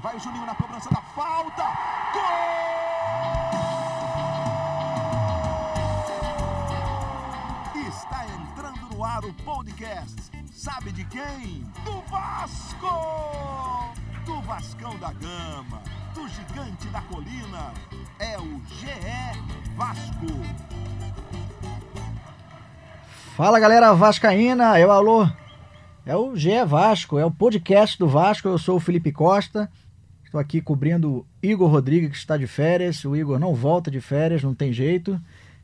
Vai Juninho na cobrança da falta. Gol! Está entrando no ar o podcast. Sabe de quem? Do Vasco! Do Vascão da Gama, do Gigante da Colina. É o GE Vasco. Fala galera Vascaína, é o Alô. É o GE Vasco, é o podcast do Vasco. Eu sou o Felipe Costa. Estou aqui cobrindo o Igor Rodrigues, que está de férias. O Igor não volta de férias, não tem jeito.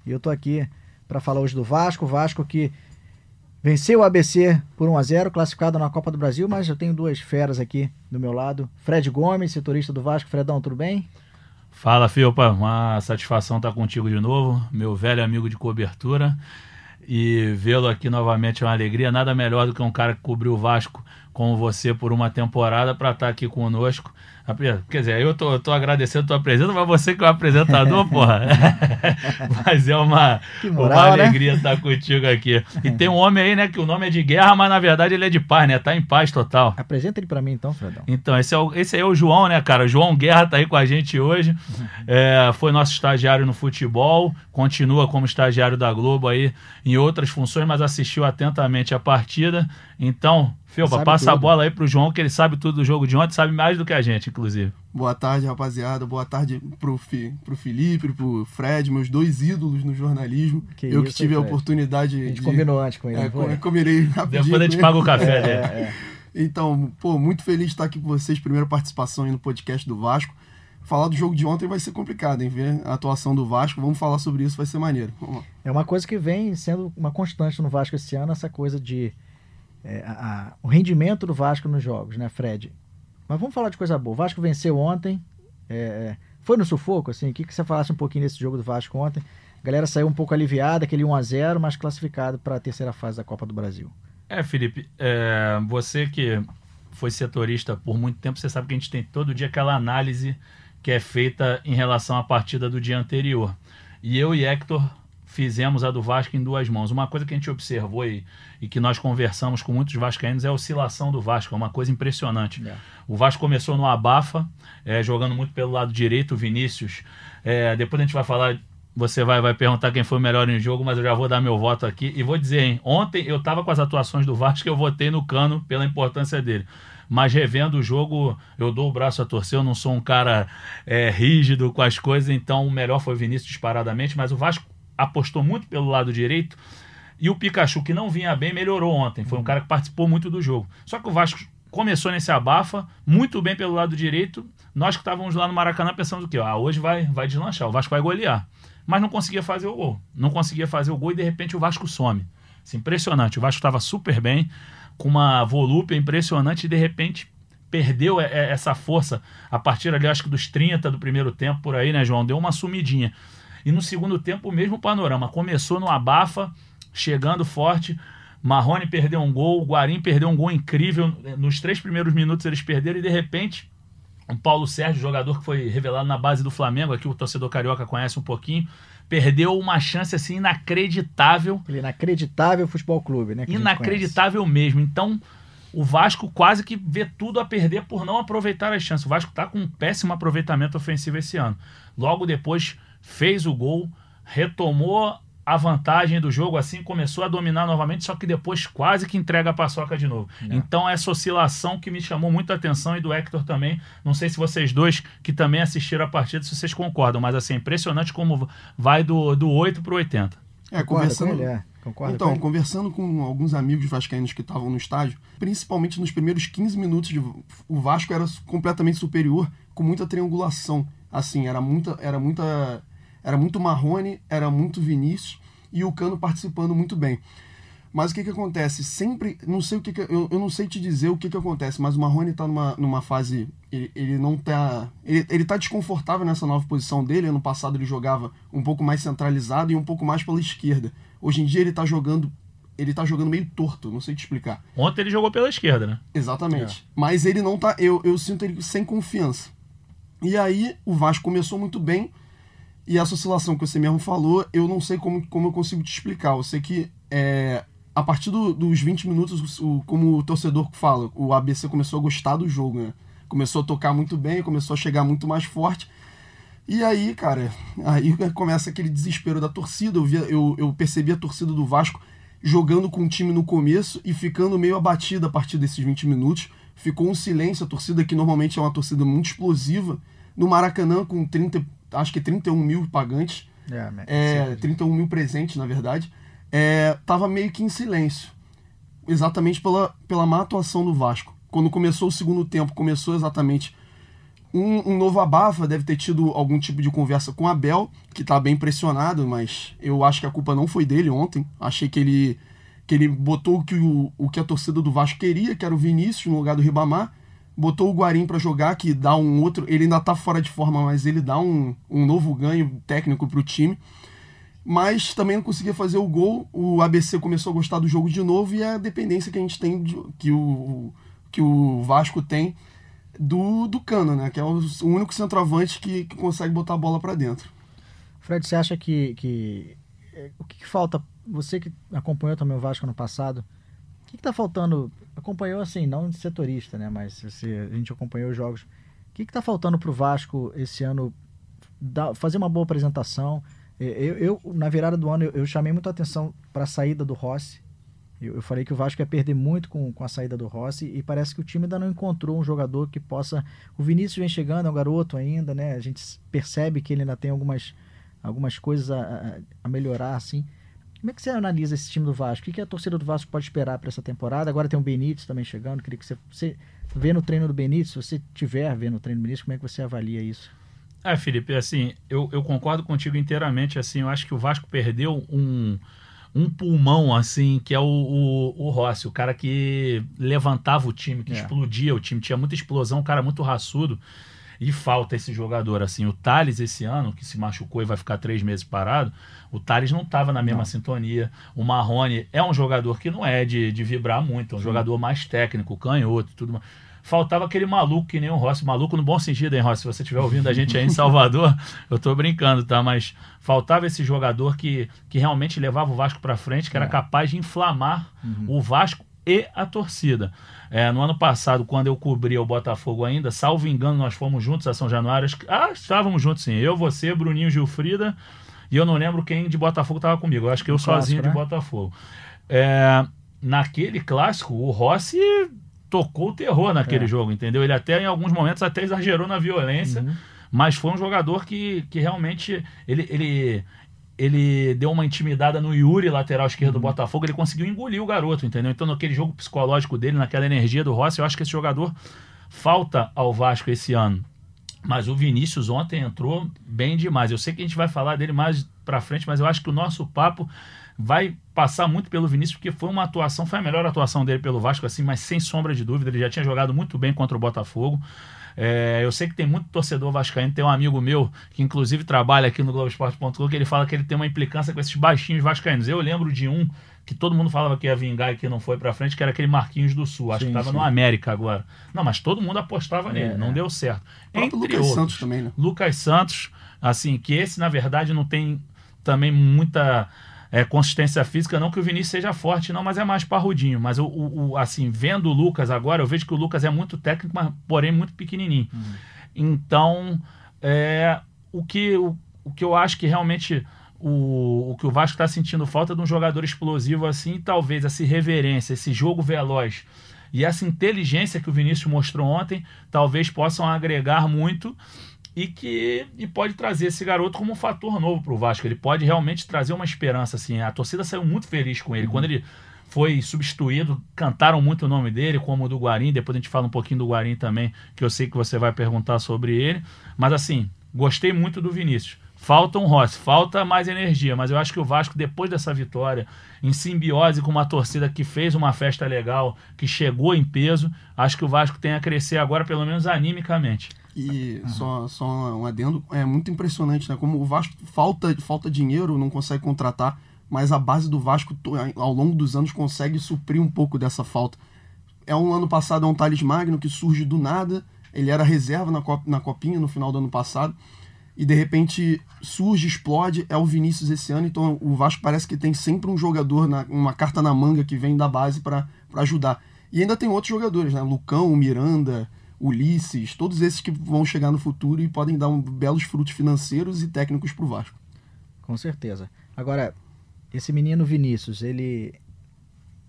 E eu estou aqui para falar hoje do Vasco. O Vasco que venceu o ABC por 1 a 0 classificado na Copa do Brasil, mas eu tenho duas feras aqui do meu lado. Fred Gomes, setorista do Vasco. Fredão, tudo bem? Fala, Filpa. Uma satisfação estar contigo de novo, meu velho amigo de cobertura. E vê-lo aqui novamente é uma alegria. Nada melhor do que um cara que cobriu o Vasco como você por uma temporada para estar aqui conosco. Quer dizer, eu tô, tô agradecendo a tua presença, mas você que é o apresentador, porra. mas é uma, moral, uma né? alegria né? estar contigo aqui. E tem um homem aí, né, que o nome é de guerra, mas na verdade ele é de paz, né? Tá em paz total. Apresenta ele para mim então, Fredão. Então, esse, é o, esse aí é o João, né, cara? João Guerra tá aí com a gente hoje. É, foi nosso estagiário no futebol, continua como estagiário da Globo aí em outras funções, mas assistiu atentamente a partida. Então, Filpa, passa tudo. a bola aí pro João, que ele sabe tudo do jogo de ontem, sabe mais do que a gente, inclusive. Boa tarde, rapaziada. Boa tarde pro, Fi, pro Felipe, pro Fred, meus dois ídolos no jornalismo. Que eu isso, que tive a oportunidade. A gente de, combinou antes com ele. É, com, combinei rapidinho. Depois a gente paga o café, né? É, é. Então, pô, muito feliz de estar aqui com vocês. Primeira participação aí no podcast do Vasco. Falar do jogo de ontem vai ser complicado, hein? Ver a atuação do Vasco. Vamos falar sobre isso, vai ser maneiro. É uma coisa que vem sendo uma constante no Vasco esse ano, essa coisa de é, a, a, o rendimento do Vasco nos jogos, né, Fred? Mas vamos falar de coisa boa. O Vasco venceu ontem. É, é foi no sufoco, assim? O que, que você falasse um pouquinho desse jogo do Vasco ontem? A galera saiu um pouco aliviada, aquele 1 a 0 mas classificado para a terceira fase da Copa do Brasil. É, Felipe, é, você que foi setorista por muito tempo, você sabe que a gente tem todo dia aquela análise que é feita em relação à partida do dia anterior. E eu e Hector fizemos a do Vasco em duas mãos. Uma coisa que a gente observou e, e que nós conversamos com muitos vascaínos é a oscilação do Vasco, é uma coisa impressionante. É. O Vasco começou no abafa, é, jogando muito pelo lado direito, o Vinícius. É, depois a gente vai falar, você vai, vai perguntar quem foi o melhor em jogo, mas eu já vou dar meu voto aqui. E vou dizer, hein, ontem eu estava com as atuações do Vasco e eu votei no Cano pela importância dele mas revendo o jogo, eu dou o braço a torcer. Eu não sou um cara é, rígido com as coisas, então o melhor foi o Vinícius disparadamente. Mas o Vasco apostou muito pelo lado direito. E o Pikachu, que não vinha bem, melhorou ontem. Foi um cara que participou muito do jogo. Só que o Vasco começou nesse abafa, muito bem pelo lado direito. Nós que estávamos lá no Maracanã pensando o quê? Ah, hoje vai, vai deslanchar, o Vasco vai golear. Mas não conseguia fazer o gol. Não conseguia fazer o gol e de repente o Vasco some. Assim, impressionante. O Vasco estava super bem, com uma volúpia impressionante e de repente perdeu essa força a partir ali, acho que dos 30 do primeiro tempo, por aí, né, João? Deu uma sumidinha. E no segundo tempo, o mesmo panorama. Começou no abafa, chegando forte. Marrone perdeu um gol, o Guarim perdeu um gol incrível. Nos três primeiros minutos eles perderam e de repente o Paulo Sérgio, jogador que foi revelado na base do Flamengo, aqui o torcedor carioca conhece um pouquinho, perdeu uma chance assim inacreditável. Inacreditável futebol clube, né? Inacreditável mesmo. Então, o Vasco quase que vê tudo a perder por não aproveitar as chances. O Vasco está com um péssimo aproveitamento ofensivo esse ano. Logo depois fez o gol, retomou a vantagem do jogo, assim começou a dominar novamente, só que depois quase que entrega a paçoca de novo. É. Então, essa oscilação que me chamou muita atenção e do Hector também. Não sei se vocês dois que também assistiram a partida, se vocês concordam, mas assim, é impressionante como vai do, do 8 para o 80. É, conversando. É. Concorda então, com conversando com alguns amigos vascaínos que estavam no estádio, principalmente nos primeiros 15 minutos, de, o Vasco era completamente superior, com muita triangulação. Assim, era muita, era muita era muito Marrone, era muito Vinícius e o Cano participando muito bem. Mas o que que acontece? Sempre, não sei o que, que eu, eu não sei te dizer o que que acontece, mas o Marrone tá numa, numa fase, ele, ele não tá, ele, ele tá desconfortável nessa nova posição dele, ano passado ele jogava um pouco mais centralizado e um pouco mais pela esquerda. Hoje em dia ele tá jogando ele tá jogando meio torto, não sei te explicar. Ontem ele jogou pela esquerda, né? Exatamente. É. Mas ele não tá. Eu, eu sinto ele sem confiança. E aí o Vasco começou muito bem, e essa oscilação que você mesmo falou, eu não sei como, como eu consigo te explicar. Eu sei que é, a partir do, dos 20 minutos, o, como o torcedor fala, o ABC começou a gostar do jogo, né? começou a tocar muito bem, começou a chegar muito mais forte. E aí, cara, aí começa aquele desespero da torcida. Eu, via, eu, eu percebi a torcida do Vasco jogando com o time no começo e ficando meio abatida a partir desses 20 minutos. Ficou um silêncio, a torcida que normalmente é uma torcida muito explosiva. No Maracanã, com 30, acho que 31 mil pagantes, é, é 31 mil presentes, na verdade, é, tava meio que em silêncio. Exatamente pela, pela má atuação do Vasco. Quando começou o segundo tempo, começou exatamente um, um, novo abafa, deve ter tido algum tipo de conversa com o Abel, que está bem pressionado, mas eu acho que a culpa não foi dele ontem. Achei que ele, que ele botou o que, o, o que a torcida do Vasco queria, que era o Vinícius no lugar do Ribamar. Botou o Guarim para jogar, que dá um outro. Ele ainda está fora de forma, mas ele dá um, um novo ganho técnico para o time. Mas também não conseguia fazer o gol. O ABC começou a gostar do jogo de novo e é a dependência que a gente tem, de, que, o, que o Vasco tem do, do Cano, né? Que é o, único centroavante que, que consegue botar a bola para dentro. Fred, você acha que, que é, o que, que, falta? Você que acompanhou também o Vasco no passado, o que está faltando? Acompanhou assim, não de setorista, né? Mas a gente acompanhou os jogos. O que está faltando para o Vasco esse ano? Dar, fazer uma boa apresentação. Eu, eu, na virada do ano, eu, eu chamei muita atenção para a saída do Rossi. Eu, eu, falei que o Vasco ia perder muito com, com a saída do Rossi e parece que o time ainda não encontrou um jogador que possa. O Vinícius vem chegando, é um garoto ainda, né? A gente percebe que ele ainda tem algumas, algumas coisas a, a melhorar, assim. Como é que você analisa esse time do Vasco? O que, a torcida do Vasco pode esperar para essa temporada? Agora tem o Benítez também chegando. Queria que você, você vê no treino do Benítez, se você tiver vendo no treino do Benítez, como é que você avalia isso? É, Felipe, assim, eu, eu concordo contigo inteiramente. Assim, eu acho que o Vasco perdeu um um pulmão, assim, que é o, o, o Rossi, o cara que levantava o time, que é. explodia o time, tinha muita explosão, um cara muito raçudo. E falta esse jogador, assim. O Thales, esse ano, que se machucou e vai ficar três meses parado, o Thales não estava na mesma não. sintonia. O Marrone é um jogador que não é de, de vibrar muito, é um Sim. jogador mais técnico, canhoto, tudo mais faltava aquele maluco que nem o Rossi, maluco no bom sentido, hein, Rossi? Se você estiver ouvindo a gente aí em Salvador, eu tô brincando, tá? Mas faltava esse jogador que, que realmente levava o Vasco para frente, que era é. capaz de inflamar uhum. o Vasco e a torcida. É, no ano passado, quando eu cobria o Botafogo ainda, salvo engano, nós fomos juntos a São Januário. Ah, estávamos juntos sim. Eu, você, Bruninho Gilfrida. E eu não lembro quem de Botafogo estava comigo. Eu acho que eu sozinho clássico, de né? Botafogo. É, naquele clássico, o Rossi tocou o terror naquele é. jogo, entendeu? Ele até em alguns momentos até exagerou na violência, uhum. mas foi um jogador que, que realmente ele, ele, ele deu uma intimidada no Yuri, lateral esquerdo uhum. do Botafogo, ele conseguiu engolir o garoto, entendeu? Então naquele jogo psicológico dele, naquela energia do Rossi, eu acho que esse jogador falta ao Vasco esse ano. Mas o Vinícius ontem entrou bem demais. Eu sei que a gente vai falar dele mais para frente, mas eu acho que o nosso papo vai passar muito pelo Vinícius, porque foi uma atuação, foi a melhor atuação dele pelo Vasco, assim, mas sem sombra de dúvida, ele já tinha jogado muito bem contra o Botafogo. É, eu sei que tem muito torcedor vascaíno, tem um amigo meu que inclusive trabalha aqui no Globoesporte.com que ele fala que ele tem uma implicância com esses baixinhos vascaínos. Eu lembro de um que todo mundo falava que ia vingar e que não foi para frente, que era aquele Marquinhos do Sul, acho sim, que estava no América agora. Não, mas todo mundo apostava nele, é, não é. deu certo. Entre Lucas outros, Santos também, né? Lucas Santos, assim, que esse na verdade não tem também muita é, consistência física, não que o Vinícius seja forte, não, mas é mais parrudinho. Mas o, o, assim, vendo o Lucas agora, eu vejo que o Lucas é muito técnico, mas porém muito pequenininho. Uhum. Então, é, o, que, o, o que eu acho que realmente o, o que o Vasco está sentindo falta de um jogador explosivo assim, talvez essa irreverência, esse jogo veloz e essa inteligência que o Vinícius mostrou ontem, talvez possam agregar muito e que e pode trazer esse garoto como um fator novo para o Vasco. Ele pode realmente trazer uma esperança. Assim. A torcida saiu muito feliz com ele. Quando ele foi substituído, cantaram muito o nome dele, como o do Guarim. Depois a gente fala um pouquinho do Guarim também, que eu sei que você vai perguntar sobre ele. Mas assim, gostei muito do Vinícius. Falta um Rossi, falta mais energia, mas eu acho que o Vasco, depois dessa vitória, em simbiose com uma torcida que fez uma festa legal, que chegou em peso, acho que o Vasco tem a crescer agora, pelo menos animicamente. E uhum. só, só um adendo, é muito impressionante, né? Como o Vasco falta, falta dinheiro, não consegue contratar, mas a base do Vasco ao longo dos anos consegue suprir um pouco dessa falta. É um ano passado é um Thales Magno que surge do nada, ele era reserva na, cop, na copinha no final do ano passado, e de repente surge, explode, é o Vinícius esse ano, então o Vasco parece que tem sempre um jogador, na, uma carta na manga que vem da base para ajudar. E ainda tem outros jogadores, né? Lucão, Miranda, Ulisses, todos esses que vão chegar no futuro e podem dar um, belos frutos financeiros e técnicos para o Vasco. Com certeza. Agora, esse menino Vinícius, ele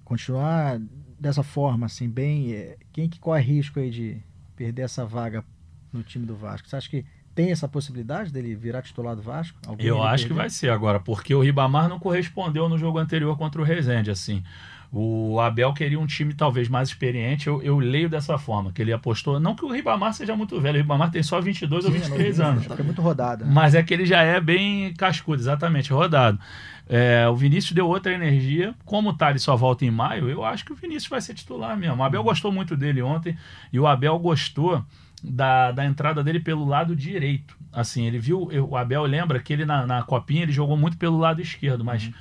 continuar dessa forma, assim, bem. É, quem que corre risco aí de perder essa vaga no time do Vasco? Você acha que tem essa possibilidade dele virar titular do Vasco? Alguém Eu acho perder? que vai ser agora, porque o Ribamar não correspondeu no jogo anterior contra o Rezende, assim. O Abel queria um time talvez mais experiente. Eu, eu leio dessa forma, que ele apostou. Não que o Ribamar seja muito velho, o Ribamar tem só 22 Sim, ou 23 não, anos. É muito rodado. Né? Mas é que ele já é bem cascudo, exatamente, rodado. É, o Vinícius deu outra energia. Como o Thales só volta em maio, eu acho que o Vinícius vai ser titular mesmo. O Abel gostou muito dele ontem e o Abel gostou da, da entrada dele pelo lado direito. Assim, ele viu. O Abel lembra que ele na, na copinha ele jogou muito pelo lado esquerdo, mas. Uhum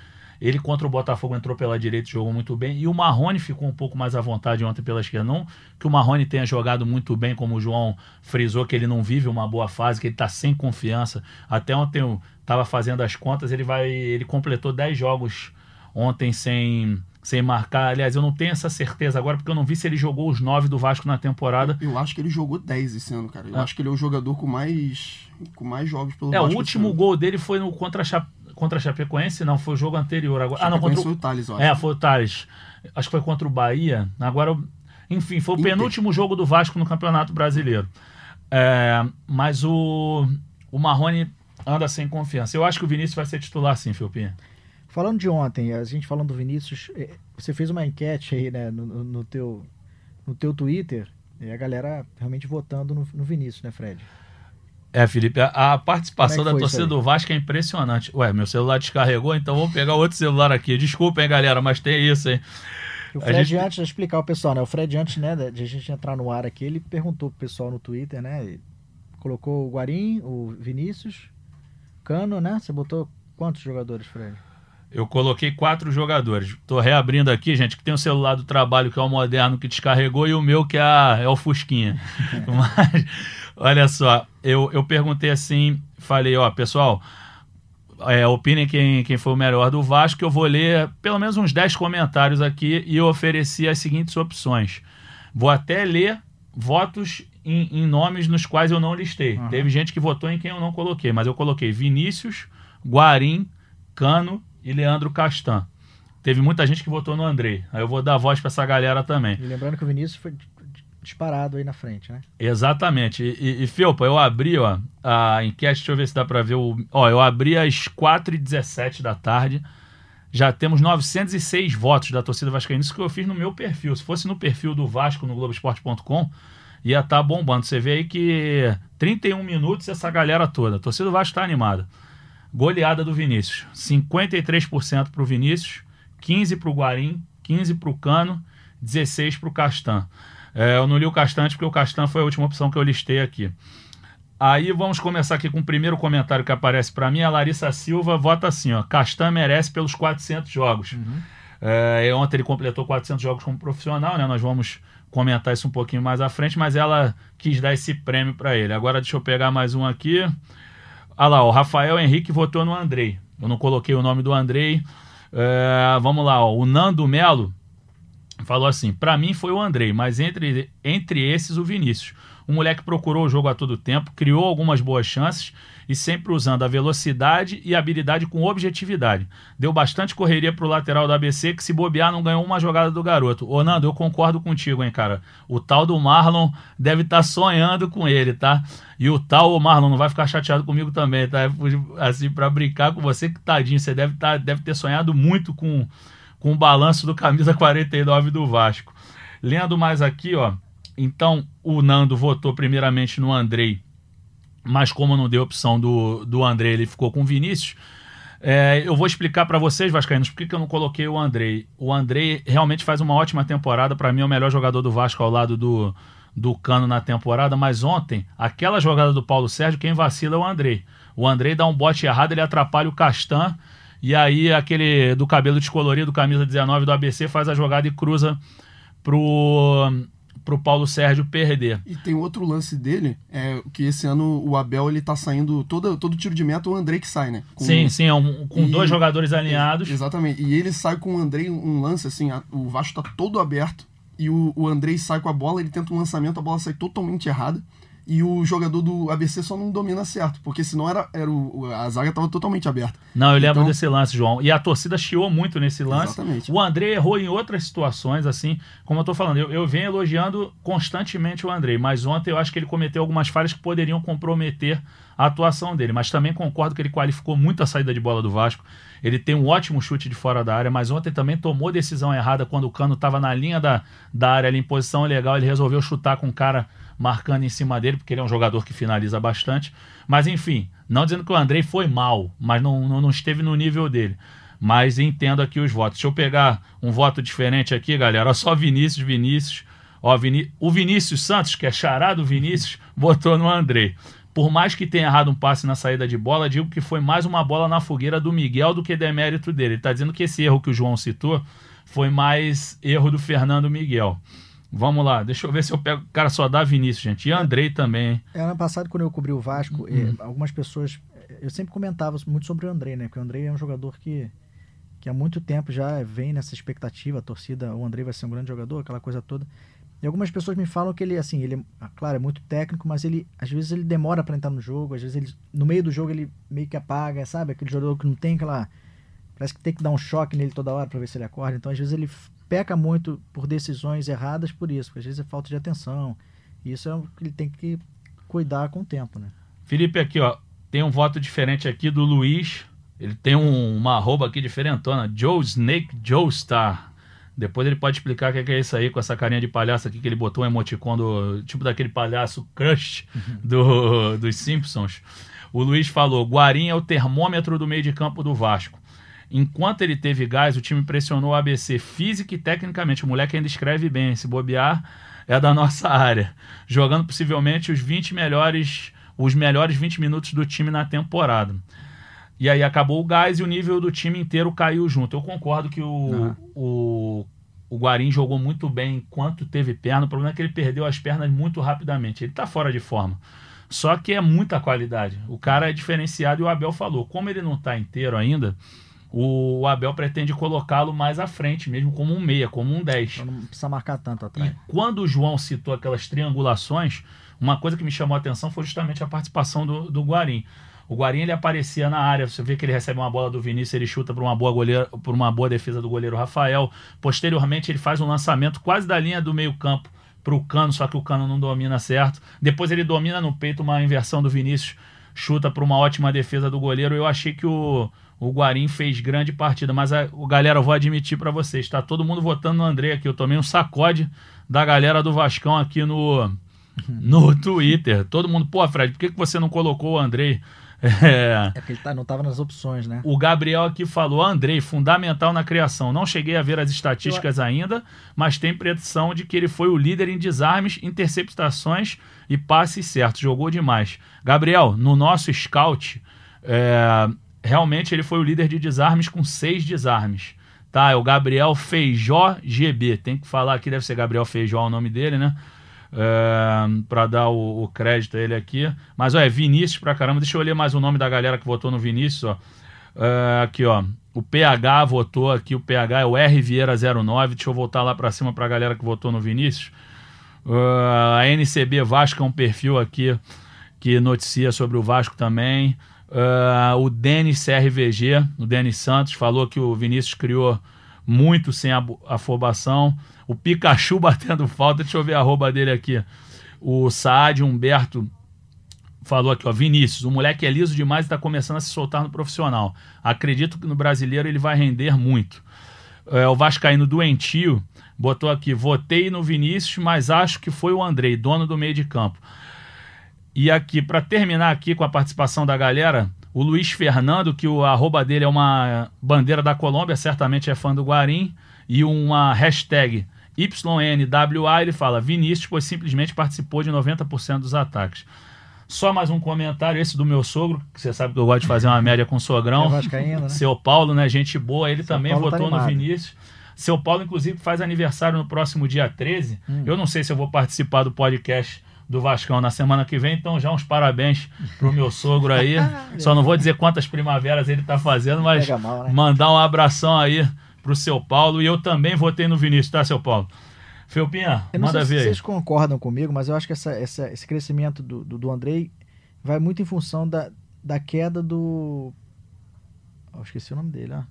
ele contra o Botafogo entrou pela direita e jogou muito bem. E o Marrone ficou um pouco mais à vontade ontem pela esquerda. Não que o Marrone tenha jogado muito bem, como o João frisou, que ele não vive uma boa fase, que ele está sem confiança. Até ontem eu estava fazendo as contas, ele vai. Ele completou 10 jogos ontem sem sem marcar. Aliás, eu não tenho essa certeza agora, porque eu não vi se ele jogou os nove do Vasco na temporada. Eu, eu acho que ele jogou 10 esse ano, cara. Eu ah. acho que ele é o jogador com mais, com mais jogos pelo é, Vasco. É, o último gol dele foi no contra a Chape contra a Chapecoense, não, foi o jogo anterior. Agora, ah, não, contra o, foi o Thales, eu acho. É, foi o Thales. Acho que foi contra o Bahia. Agora, enfim, foi o Inter. penúltimo jogo do Vasco no Campeonato Brasileiro. É, mas o, o Marrone anda sem confiança. Eu acho que o Vinícius vai ser titular sim, Filpinha. Falando de ontem, a gente falando do Vinícius, é, você fez uma enquete aí, né, no, no teu, no teu Twitter, e a galera realmente votando no, no Vinícius, né, Fred? É, Felipe, a, a participação é da torcida do Vasco é impressionante. Ué, meu celular descarregou, então vamos pegar outro celular aqui. Desculpa, hein, galera, mas tem isso, hein? O Fred, gente... antes de explicar o pessoal, né? O Fred, antes né, de a gente entrar no ar aqui, ele perguntou pro pessoal no Twitter, né? Colocou o Guarim, o Vinícius, Cano, né? Você botou quantos jogadores, Fred? Eu coloquei quatro jogadores. Tô reabrindo aqui, gente, que tem o celular do trabalho, que é o moderno, que descarregou, e o meu, que é, a, é o Fusquinha. Mas, olha só, eu, eu perguntei assim, falei, ó, pessoal, é, opinem quem, quem foi o melhor do Vasco, eu vou ler pelo menos uns 10 comentários aqui e eu ofereci as seguintes opções. Vou até ler votos em, em nomes nos quais eu não listei. Uhum. Teve gente que votou em quem eu não coloquei, mas eu coloquei Vinícius, Guarim, Cano e Leandro Castan. Teve muita gente que votou no Andrei. Aí eu vou dar voz para essa galera também. E lembrando que o Vinícius foi disparado aí na frente, né? Exatamente. E, e, Felpa, eu abri ó, a enquete, deixa eu ver se dá para ver o. Ó, eu abri às 4h17 da tarde. Já temos 906 votos da torcida vascaína. Isso que eu fiz no meu perfil. Se fosse no perfil do Vasco no Globoesporte.com, ia estar tá bombando. Você vê aí que 31 minutos essa galera toda. A torcida do Vasco está animada. Goleada do Vinícius. 53% para o Vinícius, 15% para o Guarim, 15% para o Cano, 16% para o Castan. É, eu não li o Castante porque o Castan foi a última opção que eu listei aqui. Aí vamos começar aqui com o primeiro comentário que aparece para mim. A Larissa Silva vota assim: ó, Castan merece pelos 400 jogos. Uhum. É, ontem ele completou 400 jogos como profissional, né? Nós vamos comentar isso um pouquinho mais à frente, mas ela quis dar esse prêmio para ele. Agora deixa eu pegar mais um aqui. Olha lá, o Rafael Henrique votou no Andrei. Eu não coloquei o nome do Andrei. É, vamos lá, ó, o Nando Melo falou assim: para mim foi o Andrei, mas entre, entre esses o Vinícius. Um moleque procurou o jogo a todo tempo, criou algumas boas chances e sempre usando a velocidade e habilidade com objetividade. Deu bastante correria pro lateral da ABC que se bobear não ganhou uma jogada do garoto. Ô Nando, eu concordo contigo, hein, cara. O tal do Marlon deve estar tá sonhando com ele, tá? E o tal o Marlon não vai ficar chateado comigo também, tá? Assim, para brincar com você que tadinho, você deve, tá, deve ter sonhado muito com com o balanço do camisa 49 do Vasco. Lendo mais aqui, ó. Então, o Nando votou primeiramente no Andrei, mas como não deu opção do, do Andrei, ele ficou com o Vinícius. É, eu vou explicar para vocês, Vascaínos, por que, eu não coloquei o Andrei. O Andrei realmente faz uma ótima temporada. Para mim, é o melhor jogador do Vasco ao lado do, do Cano na temporada. Mas ontem, aquela jogada do Paulo Sérgio, quem vacila é o Andrei. O Andrei dá um bote errado, ele atrapalha o Castan e aí aquele do cabelo descolorido, camisa 19 do ABC, faz a jogada e cruza pro pro Paulo Sérgio perder. E tem outro lance dele, é que esse ano o Abel ele tá saindo todo todo tiro de meta o André que sai, né? Com, sim, sim, é um, com e, dois jogadores alinhados. Exatamente. E ele sai com o André um lance assim, a, o Vasco tá todo aberto e o, o Andrei sai com a bola, ele tenta um lançamento, a bola sai totalmente errada e o jogador do ABC só não domina certo, porque senão era, era o, a zaga estava totalmente aberta. Não, eu lembro então... desse lance, João. E a torcida chiou muito nesse lance. Exatamente. O André errou em outras situações, assim, como eu estou falando, eu, eu venho elogiando constantemente o André, mas ontem eu acho que ele cometeu algumas falhas que poderiam comprometer a atuação dele. Mas também concordo que ele qualificou muito a saída de bola do Vasco. Ele tem um ótimo chute de fora da área, mas ontem também tomou decisão errada quando o Cano estava na linha da, da área ali em posição legal. Ele resolveu chutar com o cara marcando em cima dele, porque ele é um jogador que finaliza bastante. Mas enfim, não dizendo que o Andrei foi mal, mas não, não, não esteve no nível dele. Mas entendo aqui os votos. Deixa eu pegar um voto diferente aqui, galera. Olha só Vinícius, Vinícius. Ó, Viní o Vinícius Santos, que é charado Vinícius, votou no Andrei. Por mais que tenha errado um passe na saída de bola, digo que foi mais uma bola na fogueira do Miguel do que demérito dele. Ele está dizendo que esse erro que o João citou foi mais erro do Fernando Miguel. Vamos lá, deixa eu ver se eu pego. Cara, só dá Vinícius, gente. E Andrei também. É, ano passado, quando eu cobri o Vasco, uhum. algumas pessoas. Eu sempre comentava muito sobre o Andrei, né? Porque o Andrei é um jogador que, que há muito tempo já vem nessa expectativa. A torcida, o Andrei vai ser um grande jogador, aquela coisa toda. E algumas pessoas me falam que ele, assim, ele, ah, claro, é muito técnico, mas ele, às vezes, ele demora para entrar no jogo, às vezes, ele, no meio do jogo, ele meio que apaga, sabe? Aquele jogador que não tem aquela. Parece que tem que dar um choque nele toda hora para ver se ele acorda. Então, às vezes, ele peca muito por decisões erradas por isso, porque às vezes é falta de atenção. Isso é o que ele tem que cuidar com o tempo, né? Felipe, aqui, ó, tem um voto diferente aqui do Luiz. Ele tem um, uma arroba aqui diferentona, Joe Snake Joe Star. Depois ele pode explicar o que é isso aí, com essa carinha de palhaço aqui que ele botou um emoticon do. Tipo daquele palhaço crush uhum. do, dos Simpsons. O Luiz falou: Guarim é o termômetro do meio de campo do Vasco. Enquanto ele teve gás, o time pressionou o ABC física e tecnicamente. O moleque ainda escreve bem, se bobear, é da nossa área. Jogando possivelmente os 20 melhores, os melhores 20 minutos do time na temporada. E aí acabou o gás e o nível do time inteiro caiu junto. Eu concordo que o, o, o Guarim jogou muito bem enquanto teve perna. O problema é que ele perdeu as pernas muito rapidamente. Ele está fora de forma. Só que é muita qualidade. O cara é diferenciado e o Abel falou. Como ele não está inteiro ainda, o Abel pretende colocá-lo mais à frente, mesmo como um meia, como um 10. Não precisa marcar tanto atrás. E quando o João citou aquelas triangulações, uma coisa que me chamou a atenção foi justamente a participação do, do Guarim. O Guarim ele aparecia na área, você vê que ele recebe uma bola do Vinícius, ele chuta para uma boa por uma boa defesa do goleiro Rafael. Posteriormente ele faz um lançamento quase da linha do meio-campo para o Cano, só que o Cano não domina certo. Depois ele domina no peito uma inversão do Vinícius, chuta para uma ótima defesa do goleiro. Eu achei que o o Guarim fez grande partida, mas a, o galera, eu vou admitir para vocês, está todo mundo votando no André aqui. Eu tomei um sacode da galera do Vascão aqui no no Twitter. Todo mundo, pô, Fred, por que, que você não colocou o Andrei? É... é porque ele tá, não estava nas opções, né? O Gabriel aqui falou, Andrei, fundamental na criação. Não cheguei a ver as estatísticas Eu... ainda, mas tem predição de que ele foi o líder em desarmes, interceptações e passes certos. Jogou demais. Gabriel, no nosso scout, é, realmente ele foi o líder de desarmes com seis desarmes. Tá, é o Gabriel Feijó GB. Tem que falar aqui, deve ser Gabriel Feijó o nome dele, né? É, para dar o, o, crédito a ele aqui. Mas ó, é Vinícius pra caramba. Deixa eu ler mais o nome da galera que votou no Vinícius. Ó. É, aqui, ó. O PH votou aqui. O PH é o R Vieira 09. Deixa eu voltar lá para cima pra galera que votou no Vinícius. Uh, a NCB Vasco é um perfil aqui que noticia sobre o Vasco também. Uh, o Denis CRVG, o Denis Santos, falou que o Vinícius criou muito sem afobação. O Pikachu batendo falta, deixa eu ver a arroba dele aqui. O Saad Humberto falou aqui, ó, Vinícius, o moleque é liso demais e está começando a se soltar no profissional. Acredito que no brasileiro ele vai render muito. É, o Vascaíno doentio botou aqui, votei no Vinícius, mas acho que foi o Andrei, dono do meio de campo. E aqui, para terminar aqui com a participação da galera, o Luiz Fernando, que o arroba dele é uma bandeira da Colômbia, certamente é fã do Guarim, e uma hashtag YNWA, ele fala, Vinícius, pois simplesmente participou de 90% dos ataques. Só mais um comentário, esse do meu sogro, que você sabe que eu gosto de fazer uma média com o sogrão. É né? Seu Paulo, né? Gente boa, ele Seu também Paulo tá votou tá no Vinícius. Seu Paulo, inclusive, faz aniversário no próximo dia 13. Hum. Eu não sei se eu vou participar do podcast do Vascão na semana que vem. Então, já uns parabéns pro meu sogro aí. Só não vou dizer quantas primaveras ele tá fazendo, mas mal, né? mandar um abração aí pro seu Paulo. E eu também votei no Vinícius, tá, seu Paulo? Felpinha, manda ver. Se vocês concordam comigo, mas eu acho que essa, essa, esse crescimento do, do, do Andrei vai muito em função da, da queda do. Oh, esqueci o nome dele, ah.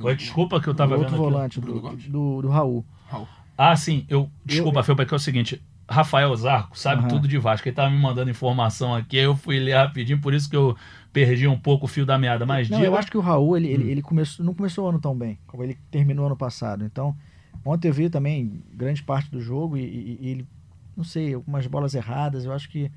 Oi, desculpa que eu tava do outro volante, do, do, do, Raul. Raul. Ah, sim, eu. Desculpa, eu, Felpa, que é o seguinte. Rafael Zarco sabe uhum. tudo de Vasco. Ele tava me mandando informação aqui, aí eu fui ler rapidinho, por isso que eu perdi um pouco o fio da meada. Mas não, eu acho que o Raul, ele, hum. ele, ele, começou, não começou o ano tão bem, como ele terminou ano passado. Então, ontem eu vi também grande parte do jogo e, e, e ele, não sei, algumas bolas erradas. Eu acho que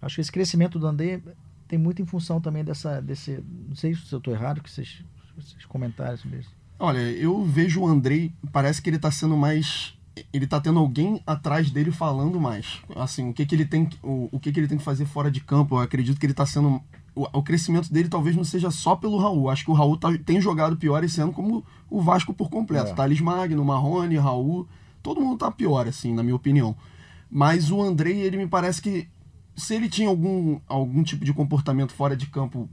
acho que esse crescimento do André tem muito em função também dessa, desse, não sei se eu estou errado, que vocês, vocês comentaram sobre isso. Olha, eu vejo o Andrei, parece que ele está sendo mais ele tá tendo alguém atrás dele falando mais. Assim, o que que ele tem, o, o que que ele tem que fazer fora de campo. Eu acredito que ele tá sendo o, o crescimento dele talvez não seja só pelo Raul. Acho que o Raul tá, tem jogado pior esse ano como o Vasco por completo. É. Thales Magno, Marrone, Raul, todo mundo tá pior assim, na minha opinião. Mas o Andrei, ele me parece que se ele tinha algum, algum tipo de comportamento fora de campo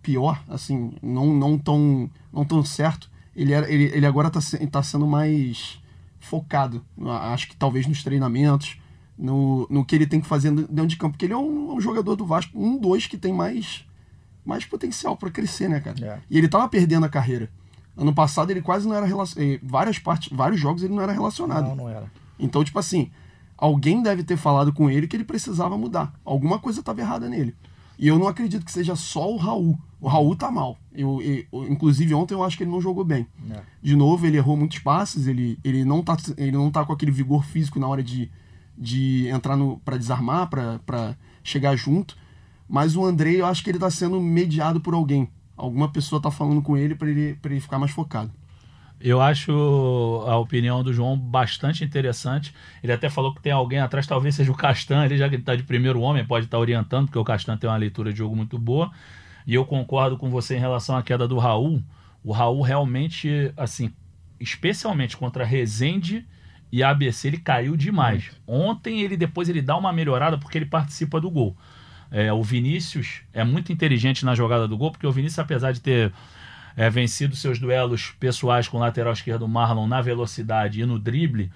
pior, assim, não, não tão não tão certo, ele, era, ele, ele agora tá, tá sendo mais focado, acho que talvez nos treinamentos, no, no que ele tem que fazer dentro de campo, porque ele é um, um jogador do Vasco, um, dois que tem mais, mais potencial para crescer, né, cara? É. E ele tava perdendo a carreira. Ano passado ele quase não era relacionado. Eh, várias partes, vários jogos ele não era relacionado. Não, não era. Então, tipo assim, alguém deve ter falado com ele que ele precisava mudar. Alguma coisa estava errada nele. E eu não acredito que seja só o Raul. O Raul tá mal. Eu, eu, inclusive, ontem eu acho que ele não jogou bem. É. De novo, ele errou muitos passes, ele, ele, não tá, ele não tá com aquele vigor físico na hora de, de entrar para desarmar, para chegar junto. Mas o Andrei, eu acho que ele tá sendo mediado por alguém. Alguma pessoa tá falando com ele para ele, ele ficar mais focado. Eu acho a opinião do João bastante interessante. Ele até falou que tem alguém atrás, talvez seja o Castan, ele já que está de primeiro homem, pode estar tá orientando, porque o Castan tem uma leitura de jogo muito boa. E eu concordo com você em relação à queda do Raul. O Raul realmente, assim, especialmente contra Rezende e ABC, ele caiu demais. Ontem ele depois ele dá uma melhorada porque ele participa do gol. É, o Vinícius é muito inteligente na jogada do gol, porque o Vinícius, apesar de ter é, vencido seus duelos pessoais com o lateral esquerdo Marlon na velocidade e no drible,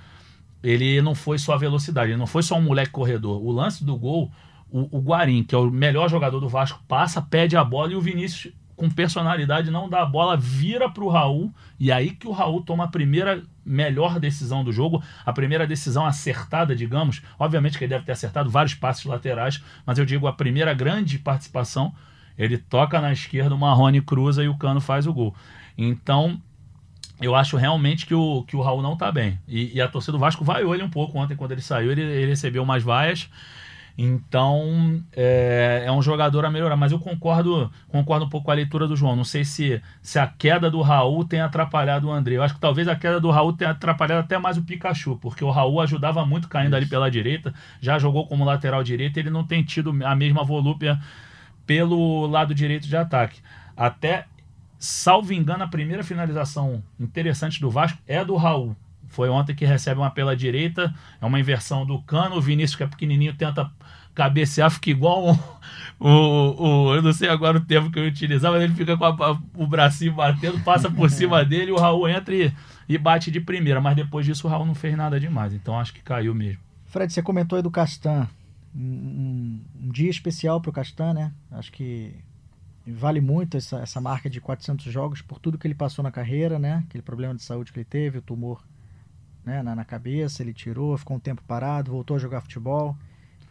ele não foi só a velocidade, ele não foi só um moleque corredor. O lance do gol, o, o Guarim, que é o melhor jogador do Vasco, passa, pede a bola e o Vinícius, com personalidade, não dá a bola, vira para o Raul, e aí que o Raul toma a primeira melhor decisão do jogo, a primeira decisão acertada, digamos. Obviamente que ele deve ter acertado vários passes laterais, mas eu digo a primeira grande participação ele toca na esquerda, o Marrone cruza e o Cano faz o gol. Então, eu acho realmente que o, que o Raul não está bem. E, e, a torcida do Vasco vaiou ele um pouco ontem, quando ele saiu, ele, ele recebeu umas vaias. Então, é, é, um jogador a melhorar. Mas eu concordo concordo um pouco com a leitura do João. Não sei se, se a queda do Raul tem atrapalhado o André. Eu acho que talvez a queda do Raul tenha atrapalhado até mais o Pikachu, porque o Raul ajudava muito caindo Isso. ali pela direita, já jogou como lateral direito, ele não tem tido a mesma volúpia pelo lado direito de ataque. Até, salvo engano, a primeira finalização interessante do Vasco é do Raul. Foi ontem que recebe uma pela direita, é uma inversão do Cano, o Vinícius, que é pequenininho, tenta cabecear, fica igual o, o, eu não sei agora o termo que eu utilizava, mas ele fica com a, o bracinho batendo, passa por cima dele, o Raul entra e, e bate de primeira, mas depois disso o Raul não fez nada demais, então acho que caiu mesmo. Fred, você comentou aí do Castan um, um dia especial para o Castan, né? Acho que vale muito essa, essa marca de 400 jogos por tudo que ele passou na carreira, né? Aquele problema de saúde que ele teve, o tumor né? na, na cabeça, ele tirou, ficou um tempo parado, voltou a jogar futebol.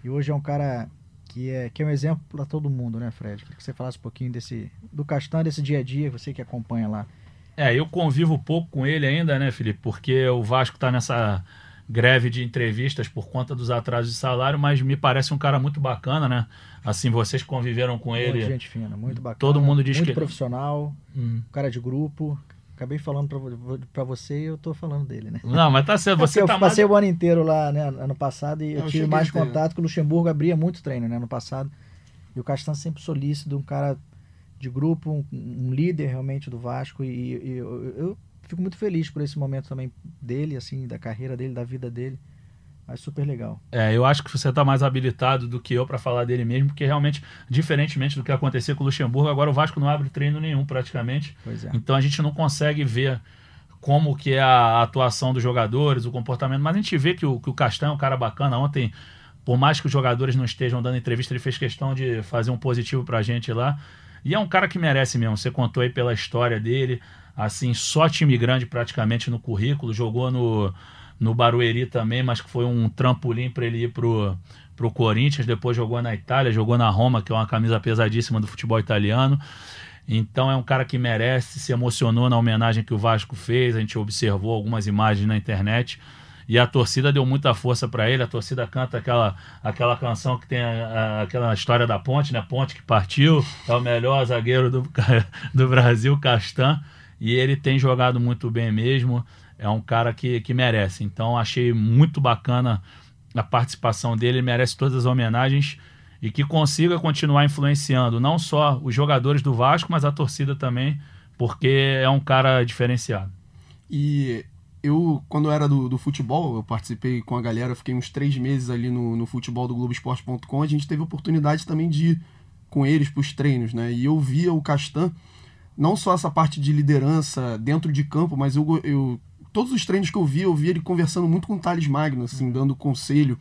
E hoje é um cara que é, que é um exemplo para todo mundo, né, Fred? Queria que você falasse um pouquinho desse, do Castan, desse dia a dia, você que acompanha lá. É, eu convivo pouco com ele ainda, né, Felipe? Porque o Vasco está nessa greve de entrevistas por conta dos atrasos de salário, mas me parece um cara muito bacana, né? Assim, vocês conviveram com ele. Muito gente fina, muito bacana. Todo mundo diz muito que. Muito profissional, hum. cara de grupo. Acabei falando para você e eu tô falando dele, né? Não, mas tá certo. Você é tá eu passei mais... o ano inteiro lá, né, ano passado, e eu, eu tive mais contato que o Luxemburgo abria muito treino, né, ano passado. E o Castan sempre solícito, um cara de grupo, um, um líder realmente do Vasco. E, e eu, eu fico muito feliz por esse momento também dele, assim, da carreira dele, da vida dele. Acho super legal. É, eu acho que você está mais habilitado do que eu para falar dele mesmo, porque realmente, diferentemente do que aconteceu com o Luxemburgo, agora o Vasco não abre treino nenhum praticamente. Pois é. Então a gente não consegue ver como que é a atuação dos jogadores, o comportamento, mas a gente vê que o, que o Castanho é um cara bacana. Ontem, por mais que os jogadores não estejam dando entrevista, ele fez questão de fazer um positivo pra gente lá. E é um cara que merece mesmo. Você contou aí pela história dele, assim, só time grande praticamente no currículo, jogou no, no Barueri também, mas que foi um trampolim para ele ir pro, pro Corinthians, depois jogou na Itália, jogou na Roma, que é uma camisa pesadíssima do futebol italiano. Então é um cara que merece, se emocionou na homenagem que o Vasco fez. A gente observou algumas imagens na internet e a torcida deu muita força para ele. A torcida canta aquela, aquela canção que tem a, a, aquela história da ponte, né? Ponte que partiu, é o melhor zagueiro do, do Brasil, Castan. E ele tem jogado muito bem mesmo. É um cara que, que merece. Então achei muito bacana a participação dele. Ele merece todas as homenagens e que consiga continuar influenciando não só os jogadores do Vasco, mas a torcida também, porque é um cara diferenciado. E eu, quando eu era do, do futebol, eu participei com a galera, fiquei uns três meses ali no, no futebol do Globoesporte.com, a gente teve oportunidade também de ir com eles para os treinos, né? E eu via o Castan, não só essa parte de liderança dentro de campo, mas eu, eu todos os treinos que eu via, eu via ele conversando muito com o Thales Magno, assim, dando conselho.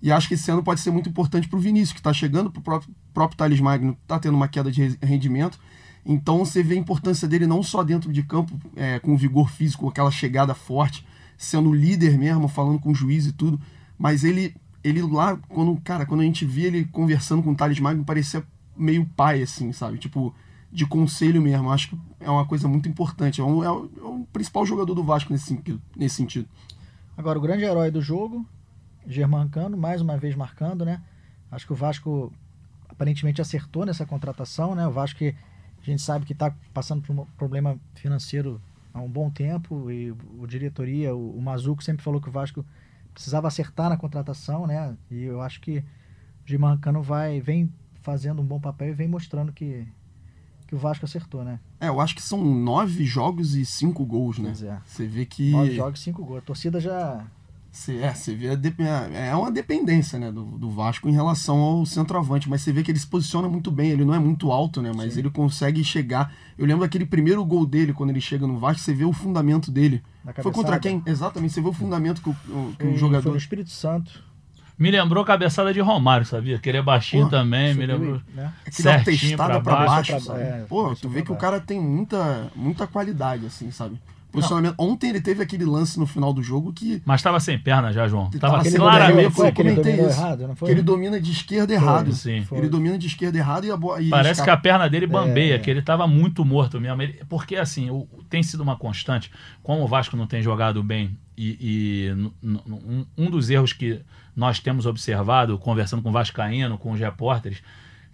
E acho que esse ano pode ser muito importante para o Vinícius, que está chegando, para o próprio, próprio Thales Magno, está tendo uma queda de rendimento. Então você vê a importância dele não só dentro de campo, é, com vigor físico, com aquela chegada forte, sendo líder mesmo, falando com o juiz e tudo, mas ele ele lá, quando, cara, quando a gente via ele conversando com o Thales Magno, parecia meio pai, assim, sabe? Tipo, de conselho mesmo. Acho que é uma coisa muito importante. É, um, é, o, é o principal jogador do Vasco nesse, nesse sentido. Agora, o grande herói do jogo Germancano, mais uma vez marcando, né? Acho que o Vasco aparentemente acertou nessa contratação, né? O Vasco que a gente sabe que está passando por um problema financeiro há um bom tempo e o diretoria, o, o Mazuco sempre falou que o Vasco precisava acertar na contratação, né? E eu acho que o Germancano vai vem fazendo um bom papel e vem mostrando que que o Vasco acertou, né? É, eu acho que são nove jogos e cinco gols, né? É. Você vê que. Nove jogos e cinco gols. A torcida já Cê, é, você vê é uma dependência né, do, do Vasco em relação ao centroavante, mas você vê que ele se posiciona muito bem, ele não é muito alto, né? Mas Sim. ele consegue chegar. Eu lembro daquele primeiro gol dele, quando ele chega no Vasco, você vê o fundamento dele. Foi contra quem? Exatamente, você vê o fundamento que o, que o jogador. Foi o Espírito Santo. Me lembrou cabeçada de Romário, sabia? Que ele é baixinho Pô, também, me lembrou. Né? Aquela testada pra baixo. Pra baixo é, Pô, tu vê que baixo. o cara tem muita, muita qualidade, assim, sabe? Posicionamento. Não. Ontem ele teve aquele lance no final do jogo que. Mas estava sem perna já, João. Tava claramente. Foi, que ele dominou errado, não foi? Que ele domina de esquerda errado. Sim. Foi. Ele domina de esquerda errado e a bola. Parece escapa. que a perna dele bambeia, é. que ele estava muito morto mesmo. Ele, porque assim, o, tem sido uma constante. Como o Vasco não tem jogado bem e, e um, um dos erros que nós temos observado, conversando com o Vascaíno, com os repórteres,